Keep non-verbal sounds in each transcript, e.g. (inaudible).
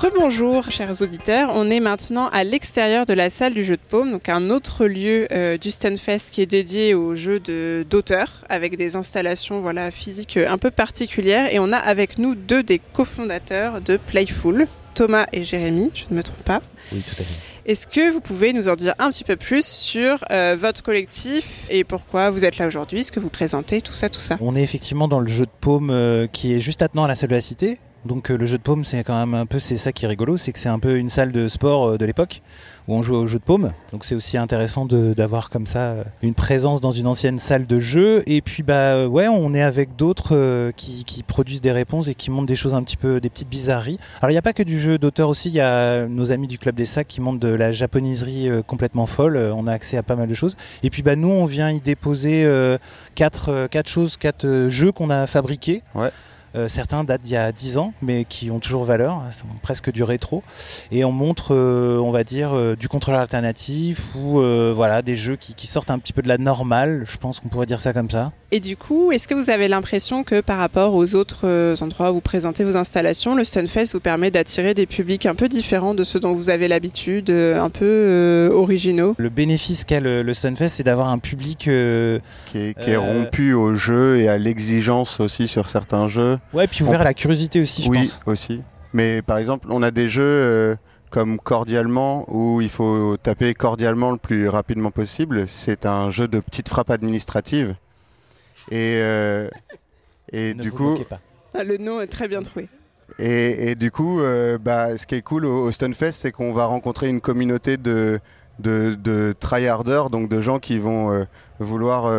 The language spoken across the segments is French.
Rebonjour chers auditeurs, on est maintenant à l'extérieur de la salle du jeu de paume, donc un autre lieu euh, du Stunfest qui est dédié aux jeux d'auteur avec des installations voilà, physiques un peu particulières et on a avec nous deux des cofondateurs de Playful, Thomas et Jérémy, je ne me trompe pas. Oui, tout à fait. Est-ce que vous pouvez nous en dire un petit peu plus sur euh, votre collectif et pourquoi vous êtes là aujourd'hui, ce que vous présentez, tout ça, tout ça? On est effectivement dans le jeu de paume euh, qui est juste attenant à la salle de la Cité, donc euh, le jeu de paume, c'est quand même un peu, ça qui est rigolo, c'est que c'est un peu une salle de sport euh, de l'époque où on joue au jeu de paume. Donc c'est aussi intéressant d'avoir comme ça euh, une présence dans une ancienne salle de jeu. Et puis bah ouais, on est avec d'autres qui, qui, produisent des réponses et qui montrent des choses un petit peu, des petites bizarreries. Alors il n'y a pas que du jeu d'auteur aussi, il y a nos amis du club des sacs qui montrent de la japoniserie complètement folle. On a accès à pas mal de choses. Et puis bah nous, on vient y déposer quatre, quatre choses, quatre jeux qu'on a fabriqués. Ouais. Euh, certains datent d'il y a 10 ans, mais qui ont toujours valeur, sont presque du rétro. Et on montre, euh, on va dire, euh, du contrôleur alternatif ou voilà, des jeux qui, sortent un petit peu de la normale, je pense qu'on pourrait dire ça comme ça. Et du coup, est-ce que vous avez l'impression que par rapport aux autres endroits où vous présentez vos installations, le Stunfest vous permet d'attirer des publics un peu différents de ceux dont vous avez l'habitude, un peu originaux? Le bénéfice qu'a le, Stunfest, c'est d'avoir un public qui est, qui est rompu au jeu et à l'exigence aussi sur certains jeux. Ouais, puis ouvert à la curiosité aussi, je oui, pense. Oui, aussi. Mais par exemple, on a des jeux euh, comme Cordialement où il faut taper cordialement le plus rapidement possible. C'est un jeu de petites frappes administratives. Et, euh, et du coup. Ah, le nom est très bien trouvé. Et, et du coup, euh, bah, ce qui est cool au, Stunfest, c'est qu'on va rencontrer une communauté de, de, de tryharders, donc de gens qui vont vouloir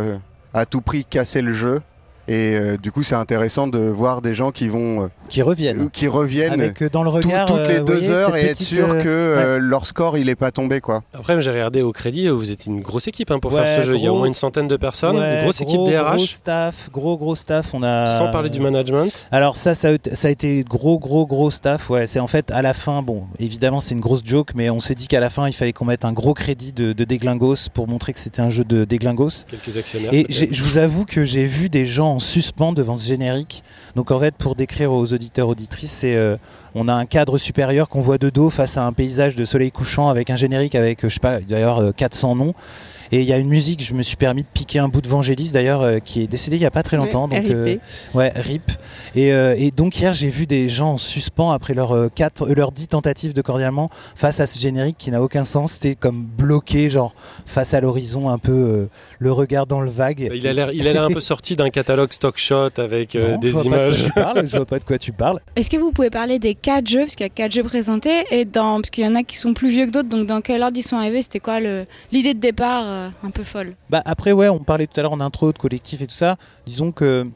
à tout prix casser le jeu et euh, du coup, c'est intéressant de voir des gens qui vont. Euh, qui reviennent. qui reviennent. Avec dans le regard. toutes les deux heures et être sûr que leur score, il n'est pas tombé. Quoi. Après, j'ai regardé au crédit, vous êtes une grosse équipe hein, pour faire ce jeu. il y a au moins une centaine de personnes. une grosse équipe DRH. Gros staff, gros, gros staff. On a... Sans parler du management. Alors, ça, ça, a été gros, gros, gros staff. Ouais, c'est en fait à la fin, bon, évidemment, c'est une grosse joke, mais on s'est dit qu'à la fin, il fallait qu'on mette un gros crédit de, de Déglingos pour montrer que c'était un jeu de Déglingos. Quelques actionnaires. Et je vous avoue que j'ai vu des gens en suspens devant générique. Donc en fait, pour décrire aux auditeurs auditrices, c'est euh, on a un cadre supérieur qu'on voit de dos face à un paysage de soleil couchant avec un générique avec je sais pas d'ailleurs 400 noms et il y a une musique, je me suis permis de piquer un bout de Vangelis d'ailleurs, euh, qui est décédé il n'y a pas très longtemps. donc, euh, ouais, RIP. Et, euh, et, donc hier, j'ai vu des gens en suspens après leurs quatre, leurs dix tentatives de cordialement face à ce générique qui n'a aucun sens. C'était comme bloqué, genre face à l'horizon, un peu le regard dans le vague. Il a l'air, il a l'air un peu sorti d'un catalogue stock shot avec des je images. De parles, je vois pas de quoi tu parles. Est-ce que vous pouvez parler des quatre jeux, parce qu'il y a quatre jeux présentés, et dans, parce qu'il y en a qui sont plus vieux que d'autres, donc dans quel ordre ils sont arrivés C'était quoi l'idée de départ un peu folle? Bah après ouais, on parlait tout à l'heure en intro de collectif et tout ça. Disons que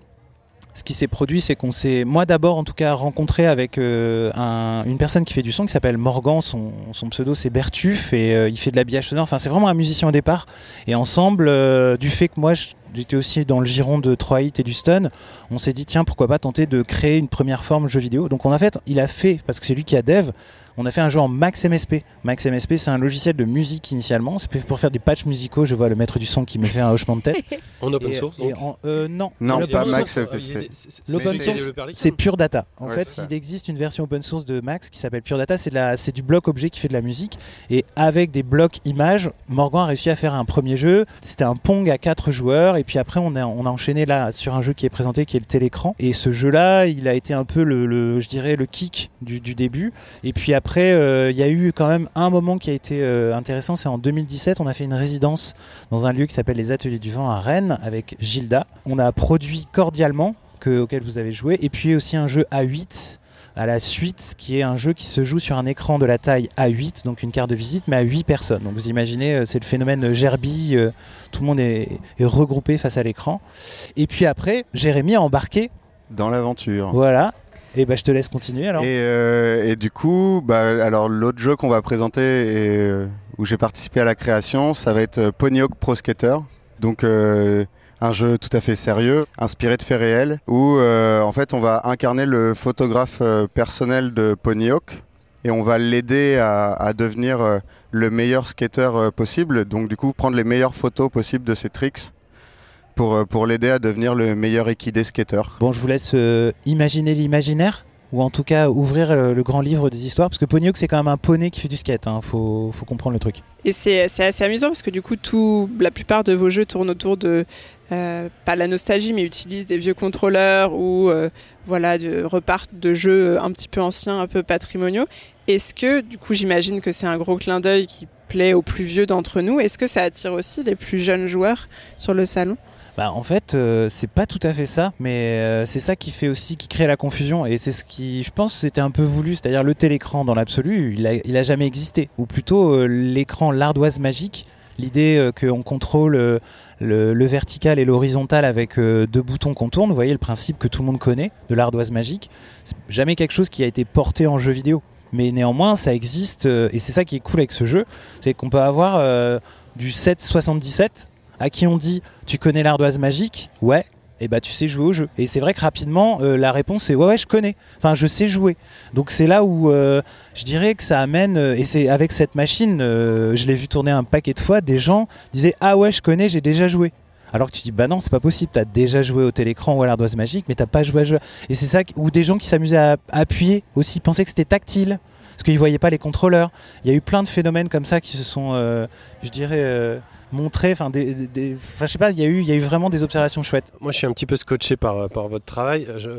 ce qui s'est produit, c'est qu'on s'est, moi d'abord en tout cas, rencontré avec euh, une personne qui fait du son qui s'appelle Morgan. Son, pseudo c'est Bertuf et euh, il fait de l'habillage sonore. Enfin, c'est vraiment un musicien au départ. Et ensemble, euh, du fait que moi j'étais aussi dans le giron de 3 hits et du stun, on s'est dit tiens pourquoi pas tenter de créer une première forme jeu vidéo. Donc on a fait, il a fait parce que c'est lui qui a dev on a fait un jeu en Max MSP. Max MSP, c'est un logiciel de musique initialement. C'est pour faire des patchs musicaux. Je vois le maître du son qui me fait un hochement de tête. (laughs) en open source euh, Non. Non, pas Max MSP. L'open source, c'est Pure Data. En fait, il existe une version open source de Max qui s'appelle Pure Data. C'est du bloc objet qui fait de la musique. Et avec des blocs images, Morgan a réussi à faire un premier jeu. C'était un Pong à 4 joueurs. Et puis après, on a, enchaîné là sur un jeu qui est présenté qui est le télécran. Et ce jeu-là, il a été un peu le, je dirais, le kick du, début. Et puis après, euh, il y a eu quand même un moment qui a été euh, intéressant, c'est en 2017, on a fait une résidence dans un lieu qui s'appelle les Ateliers du Vent à Rennes avec Gilda. On a produit cordialement, auquel vous avez joué, et puis aussi un jeu A8 à la suite, qui est un jeu qui se joue sur un écran de la taille A8, donc une carte de visite, mais à 8 personnes. Donc vous imaginez, euh, c'est le phénomène Gerbille, tout le monde est, est regroupé face à l'écran. Et puis après, Jérémy a embarqué dans l'aventure. Voilà, et bah, je te laisse continuer alors. Et, euh, et du coup, bah, alors l'autre jeu qu'on va présenter et euh, où j'ai participé à la création, ça va être euh, Ponyhawk Pro Skater. Donc un jeu tout à fait sérieux, inspiré de faits réels, où en fait on va incarner le photographe personnel de Ponyhawk et on va l'aider à, devenir le meilleur skater possible. Donc du coup prendre les meilleures photos possibles de ses tricks pour, euh, l'aider à devenir le meilleur équidé skater. Bon, je vous laisse euh, imaginer l'imaginaire. Ou en tout cas ouvrir euh, le grand livre des histoires, parce que Ponyhook c'est quand même un poney qui fait du skate, hein. faut, faut, comprendre le truc. Et c'est assez amusant parce que du coup, tout, la plupart de vos jeux tournent autour de, euh, pas la nostalgie, mais utilisent des vieux contrôleurs ou euh, voilà, repartent de jeux un petit peu anciens, un peu patrimoniaux. Est-ce que, du coup, j'imagine que c'est un gros clin d'œil qui plaît aux plus vieux d'entre nous, est-ce que ça attire aussi les plus jeunes joueurs sur le salon? Bah, en fait, euh, c'est pas tout à fait ça, mais euh, c'est ça qui fait aussi, qui crée la confusion, et c'est ce qui, je pense, c'était un peu voulu, c'est-à-dire le télécran dans l'absolu, il a, il a jamais existé, ou plutôt euh, l'écran, l'ardoise magique, l'idée qu'on contrôle le, vertical et l'horizontal avec deux boutons qu'on tourne, vous voyez le principe que tout le monde connaît de l'ardoise magique, c'est jamais quelque chose qui a été porté en jeu vidéo. Mais néanmoins, ça existe, et c'est ça qui est cool avec ce jeu, c'est qu'on peut avoir du 777 à qui on dit tu connais l'ardoise magique? Ouais. Et eh bah tu sais jouer au jeu. Et c'est vrai que rapidement euh, la réponse est ouais ouais je connais. Enfin je sais jouer. Donc c'est là où euh, je dirais que ça amène euh, et c'est avec cette machine, je l'ai vu tourner un paquet de fois, des gens disaient ah ouais je connais j'ai déjà joué. Alors que tu dis bah non c'est pas possible t'as déjà joué au télécran ou à l'ardoise magique mais t'as pas joué à jouer. Et c'est ça ou des gens qui s'amusaient à appuyer aussi pensaient que c'était tactile parce qu'ils voyaient pas les contrôleurs. Il y a eu plein de phénomènes comme ça qui se sont, je dirais, montrer, enfin, des, des sais pas, il y a eu, vraiment des observations chouettes. Moi, je suis un petit peu scotché par, par votre travail. Je,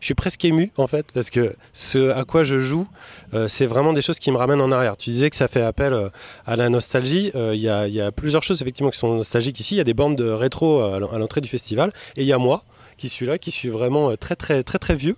suis presque ému en fait, parce que ce à quoi je joue, euh, c'est vraiment des choses qui me ramènent en arrière. Tu disais que ça fait appel euh, à la nostalgie. Euh, il y, a, y, a, plusieurs choses effectivement qui sont nostalgiques ici. Il y a des bandes de rétro à l'entrée du festival, et il y a moi qui suis là, qui suis vraiment très très très très vieux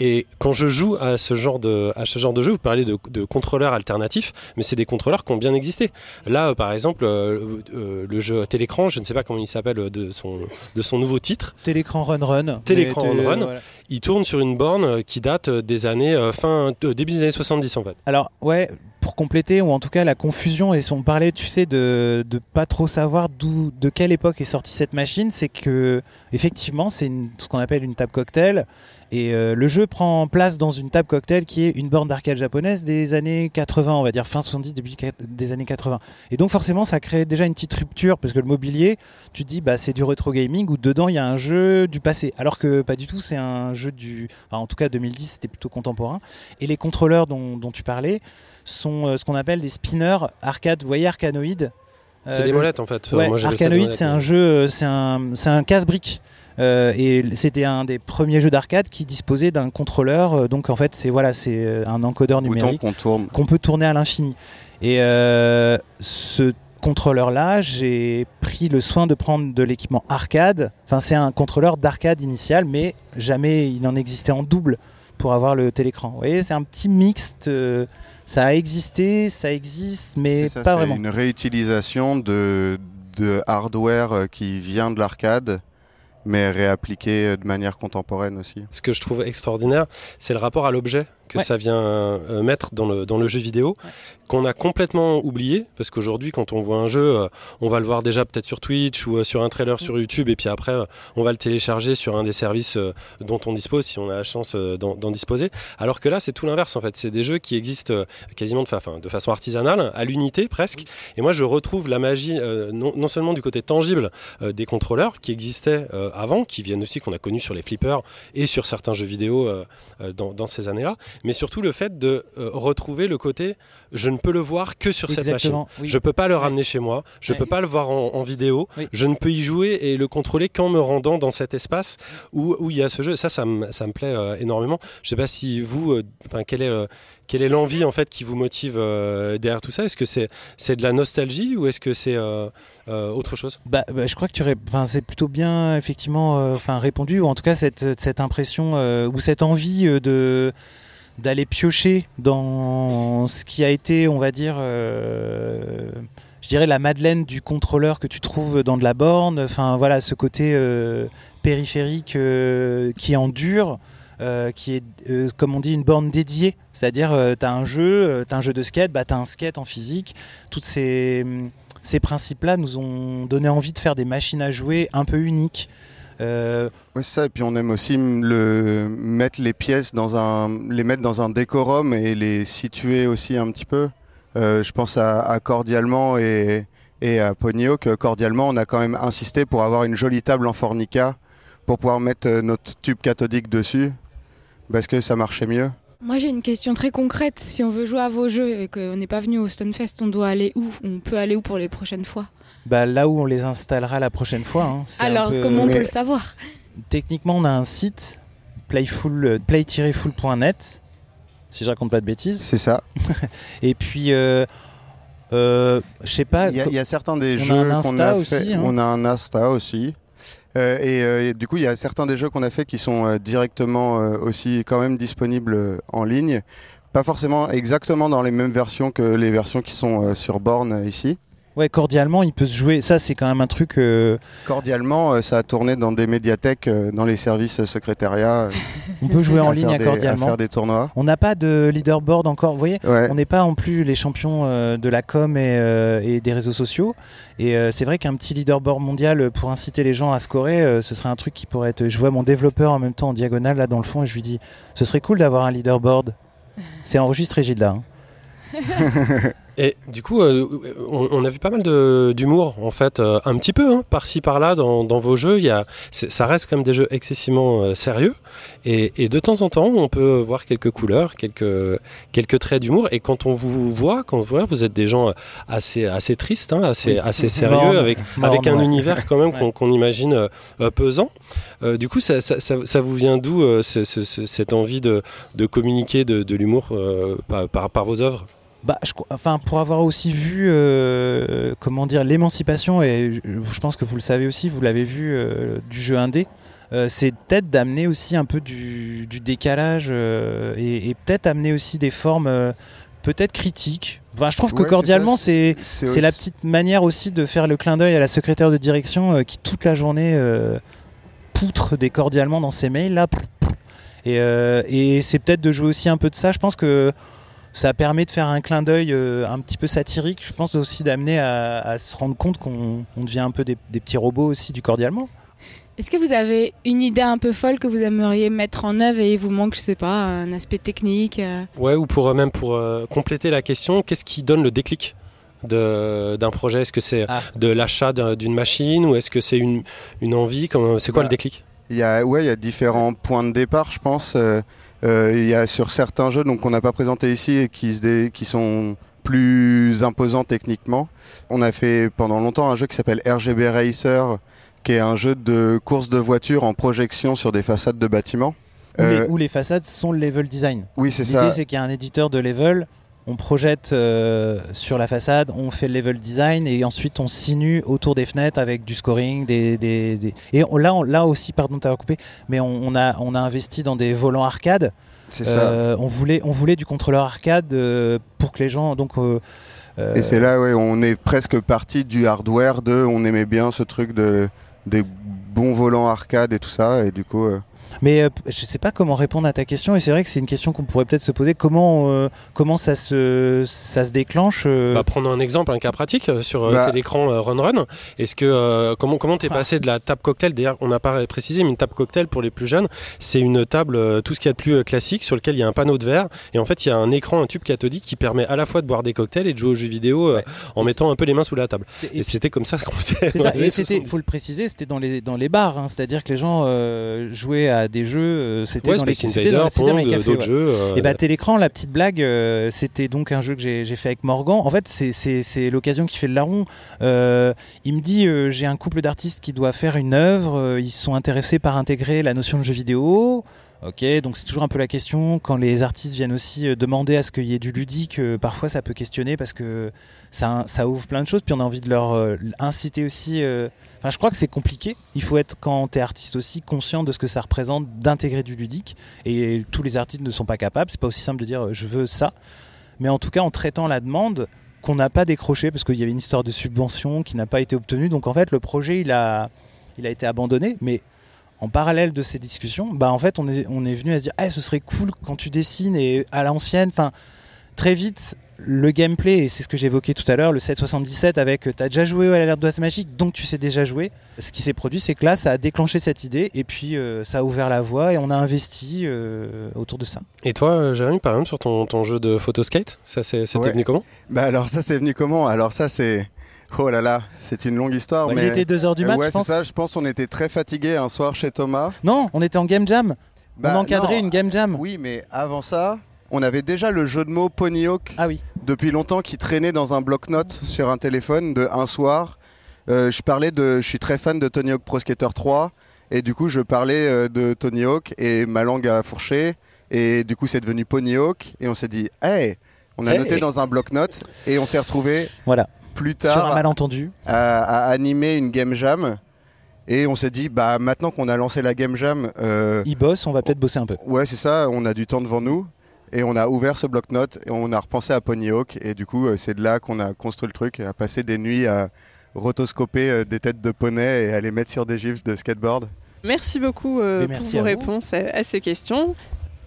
et quand je joue à ce genre de, à ce genre de jeu, vous parlez de, de contrôleurs alternatifs, mais c'est des contrôleurs qui ont bien existé. Là, euh, par exemple, euh, euh, le jeu Télécran, je ne sais pas comment il s'appelle de son, de son nouveau titre. Télécran Run Run. Télécran Run Run. Il tourne sur une borne qui date des années, fin, début des années 70 en fait. Alors, ouais, pour compléter, ou en tout cas la confusion, et si on parlait, tu sais, de, de pas trop savoir d'où, de quelle époque est sortie cette machine, c'est que, effectivement, c'est ce qu'on appelle une table cocktail et euh, le jeu prend place dans une table cocktail qui est une borne d'arcade japonaise des années 80, on va dire fin 70, début des années 80. Et donc forcément, ça crée déjà une petite rupture parce que le mobilier, tu dis, bah c'est du retro gaming où dedans il y a un jeu du passé, alors que pas du tout, c'est un jeu du, en tout cas 2010, c'était plutôt contemporain. Et les contrôleurs dont, tu parlais sont euh, ce qu'on appelle des spinners arcade, vous arcanoïdes. C'est des molettes en fait. Ouais, Arcanoid, c'est un jeu, c'est un, c'est un casse-brique. Euh, et c'était un des premiers jeux d'arcade qui disposait d'un contrôleur. Euh, donc en fait, c'est voilà, c'est euh, un encodeur numérique qu'on peut tourner à l'infini. Et ce contrôleur-là, j'ai pris le soin de prendre de l'équipement arcade. Enfin, c'est un contrôleur d'arcade initial, mais jamais il en existait en double pour avoir le télécran. Vous voyez, c'est un petit mixte. Ça a existé, ça existe, mais pas vraiment. C'est une réutilisation de, de hardware qui vient de l'arcade mais réappliqué de manière contemporaine aussi. Ce que je trouve extraordinaire, c'est le rapport à l'objet que ça vient euh, mettre dans le, dans le jeu vidéo, qu'on a complètement oublié, parce qu'aujourd'hui, quand on voit un jeu, euh, on va le voir déjà peut-être sur Twitch ou euh, sur un trailer sur YouTube, et puis après, on va le télécharger sur un des services dont on dispose, si on a la chance d'en disposer. Alors que là, c'est tout l'inverse, en fait. C'est des jeux qui existent quasiment de, fa de façon artisanale, à l'unité presque. Et moi, je retrouve la magie, non, non, seulement du côté tangible des contrôleurs qui existaient avant, qui viennent aussi, qu'on a connus sur les flippers et sur certains jeux vidéo dans, dans ces années-là, mais surtout le fait de euh, retrouver le côté je ne peux le voir que sur cette machine. Je peux pas le ramener chez moi, je ne peux pas le voir en, vidéo, je ne peux y jouer et le contrôler qu'en me rendant dans cet espace où, où il y a ce jeu. Ça, ça me, ça me plaît euh, énormément. Je sais pas si vous, euh, enfin, quelle est quelle est l'envie en fait qui vous motive derrière tout ça? Est-ce que c'est c'est de la nostalgie ou est-ce que c'est autre chose? Bah, bah, je crois que tu enfin c'est plutôt bien effectivement enfin répondu ou en tout cas cette cette impression ou cette envie de d'aller piocher dans ce qui a été, on va dire, euh, je dirais la Madeleine du contrôleur que tu trouves dans de la borne. Enfin voilà, ce côté euh, périphérique euh, qui endure. qui est, comme on dit, une borne dédiée. C'est-à-dire, tu as un jeu, tu as un jeu de skate, bah, tu as un skate en physique. Toutes ces, ces principes-là nous ont donné envie de faire des machines à jouer un peu uniques. Euh... Oui, ça. Et puis on aime aussi le mettre les pièces dans un, les mettre dans un décorum et les situer aussi un petit peu. Euh, je pense à, Cordialement et, et à que Cordialement, on a quand même insisté pour avoir une jolie table en fornica pour pouvoir mettre euh, notre tube cathodique dessus. parce que ça marchait mieux. Moi j'ai une question très concrète. Si on veut jouer à vos jeux et qu'on n'est pas venu au Stonefest, on doit aller où? On peut aller où pour les prochaines fois? Bah, Là où on les installera la prochaine fois. Hein. Alors comment on peut le savoir? Techniquement on a un site playful, play-full.net si je raconte pas de bêtises. C'est ça. (laughs) et puis euh, euh, je sais pas. Il y, a certains des jeux qu'on a fait. Hein. On a un Insta aussi. Euh, euh, et, du coup, il y a certains des jeux qu'on a fait qui sont directement aussi quand même disponibles en ligne. Pas forcément exactement dans les mêmes versions que les versions qui sont sur borne ici. Ouais, cordialement, il peut se jouer. Ça, c'est quand même un truc. Euh, cordialement, euh, ça a tourné dans des médiathèques, euh, dans les services secrétariat. On peut jouer en ligne cordialement. À faire des tournois. On n'a pas de leaderboard encore. Vous voyez, on n'est pas en plus les champions de la com et, des réseaux sociaux. Et c'est vrai qu'un petit leaderboard mondial pour inciter les gens à scorer, ce serait un truc qui pourrait être. Je vois mon développeur en même temps en diagonale là dans le fond et je lui dis, ce serait cool d'avoir un leaderboard. C'est enregistré, Gilda. Hein. (laughs) Et du coup, euh, on, a vu pas mal d'humour, en fait, euh, un petit peu, hein, par-ci par-là, dans, vos jeux. Il y a, ça reste quand même des jeux excessivement euh, sérieux. Et, de temps en temps, on peut voir quelques couleurs, quelques, quelques traits d'humour. Et quand on vous voit, quand vous, vous êtes des gens assez, assez tristes, hein, assez, assez (laughs) sérieux, avec, avec un univers quand même (laughs) qu'on imagine pesant. du coup, ça, ça, ça, vous vient d'où cette envie de, de communiquer de, de l'humour par, par vos œuvres? Bah, je, enfin, pour avoir aussi vu, euh, comment dire, l'émancipation, et je, pense que vous le savez aussi, vous l'avez vu euh, du jeu indé, euh, c'est peut-être d'amener aussi un peu du, décalage et, peut-être amener aussi des formes peut-être critiques. Enfin, je trouve que cordialement, c'est la petite manière aussi de faire le clin d'œil à la secrétaire de direction qui toute la journée poutre des cordialement dans ses mails là. Et, et c'est peut-être de jouer aussi un peu de ça. Je pense que ça permet de faire un clin d'œil euh, un petit peu satirique. Je pense aussi d'amener à, se rendre compte qu'on devient un peu des, petits robots aussi du cordialement. Est-ce que vous avez une idée un peu folle que vous aimeriez mettre en œuvre et il vous manque, je sais pas, un aspect technique euh Ouais, ou pour euh, même pour compléter la question, qu'est-ce qui donne le déclic d'un projet? Est-ce que c'est ah. de l'achat d'une machine ou est-ce que c'est une, une envie? C'est quoi le bah, déclic? Il y a, ouais, il y a différents points de départ, je pense. Euh, euh, il y a sur certains jeux donc qu'on n'a pas présenté ici et qui, qui sont plus imposants techniquement. On a fait pendant longtemps un jeu qui s'appelle RGB Racer, qui est un jeu de course de voiture en projection sur des façades de bâtiments. Où, les, euh, où les, façades sont le level design. Oui, c'est ça. L'idée, c'est qu'il y a un éditeur de level on projette euh, sur la façade, on fait le level design et ensuite on sinue autour des fenêtres avec du scoring. Des, des, Et là, on, là aussi, pardon de t'avoir coupé, mais on, a, on a investi dans des volants arcade. C'est ça. Euh, on, voulait, on voulait du contrôleur arcade euh, pour que les gens. Donc, et c'est là, ouais, on est presque parti du hardware de. On aimait bien ce truc de, des bons volants arcade et tout ça. Et du coup. Mais euh, je ne sais pas comment répondre à ta question et c'est vrai que c'est une question qu'on pourrait peut-être se poser. Comment, euh, comment ça, se, ça se déclenche euh? Bah, Prenons un exemple, un cas pratique sur bah. l'écran Run Run. Est-ce que comment comment t'es ah. passé de la table cocktail? D'ailleurs, on n'a pas précisé, mais une table cocktail pour les plus jeunes, c'est une table tout ce qu'il y a de plus classique sur lequel il y a un panneau de verre et en fait il y a un écran, un tube cathodique qui permet à la fois de boire des cocktails et de jouer aux jeux vidéo en mettant un peu les mains sous la table. Et c'était comme ça qu'on faisait. (laughs) Il faut le préciser, c'était dans les dans les bars, hein. c'est-à-dire que les gens jouaient à des jeux, euh, c'était dans les c'était dans, d'autres jeux. Euh, et bah Télécran, la petite blague, euh, c'était donc un jeu que j'ai fait avec Morgan. En fait, c'est l'occasion qui fait le larron. il me dit, j'ai un couple d'artistes qui doit faire une œuvre, ils sont intéressés par intégrer la notion de jeu vidéo. Ok, donc c'est toujours un peu la question quand les artistes viennent aussi euh, demander à ce qu'il y ait du ludique. Euh, parfois, ça peut questionner parce que ça, ouvre plein de choses. Puis on a envie de leur euh, inciter aussi. Enfin, je crois que c'est compliqué. Il faut être quand tu es artiste aussi conscient de ce que ça représente d'intégrer du ludique. Et tous les artistes ne sont pas capables. C'est pas aussi simple de dire je veux ça. Mais en tout cas, en traitant la demande qu'on n'a pas décroché parce qu'il y avait une histoire de subvention qui n'a pas été obtenue. Donc en fait, le projet il a, il a été abandonné. Mais en parallèle de ces discussions, bah en fait on est, on est venu à se dire ah, ce serait cool quand tu dessines et à l'ancienne, enfin très vite le gameplay, et c'est ce que j'évoquais tout à l'heure, le 777 avec tu as déjà joué à l'alerte d'oise magique, donc tu sais déjà jouer. Ce qui s'est produit, c'est que là, ça a déclenché cette idée, et puis euh, ça a ouvert la voie, et on a investi euh, autour de ça. Et toi, euh, Jérémy, par exemple, sur ton, ton jeu de photoskate, ça c'était venu comment? Bah alors ça c'est venu comment? Alors ça c'est Oh là là, c'est une longue histoire. Bah, mais... Il était 2h du mat, ouais, c'est ça, je pense qu'on était très fatigué un soir chez Thomas. Non, on était en game jam. on bah, encadrait une game jam. Oui, mais avant ça, on avait déjà le jeu de mots Ponyhawk ah oui. depuis longtemps qui traînait dans un bloc-notes sur un téléphone de un soir. Euh, je parlais de, je suis très fan de Tony Hawk Pro Skater 3 et du coup je parlais euh, de Tony Hawk et ma langue a fourché et du coup c'est devenu Pony Hawk et on s'est dit hey on a noté dans un bloc-notes et on s'est retrouvé voilà. Plus tard sur un malentendu à, animer une game jam et on s'est dit bah maintenant qu'on a lancé la game jam euh, il bosse on va peut-être bosser un peu ouais c'est ça on a du temps devant nous et on a ouvert ce bloc-notes et on a repensé à Pony Hawk et du coup c'est de là qu'on a construit le truc à passer des nuits à rotoscoper euh, des têtes de poney et à les mettre sur des gifs de skateboard. Merci beaucoup euh, pour vos réponses à, ces questions.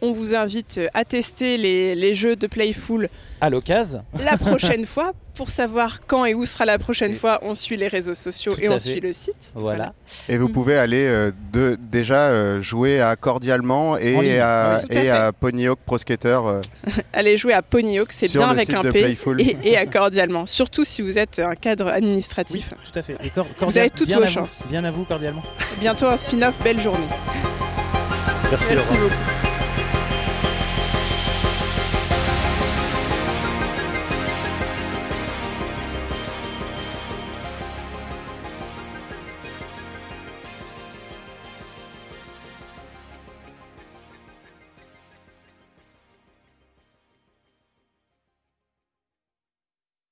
On vous invite à tester les, jeux de Playful à l'occasion la prochaine (laughs) fois. Pour savoir quand et où sera la prochaine fois, on suit les réseaux sociaux et on suit le site. Voilà. Et vous pouvez aller euh, de, déjà euh, jouer à Cordialement et, à, et à Ponyhawk Pro Skater. Euh, (laughs) Allez jouer à Ponyhawk, c'est bien avec un P et, et, à Cordialement. Surtout si vous êtes un cadre administratif. tout à fait. Et vous avez toutes vos chances. bien à vous, Cordialement. Bientôt un spin-off. Belle journée. Merci, Merci beaucoup.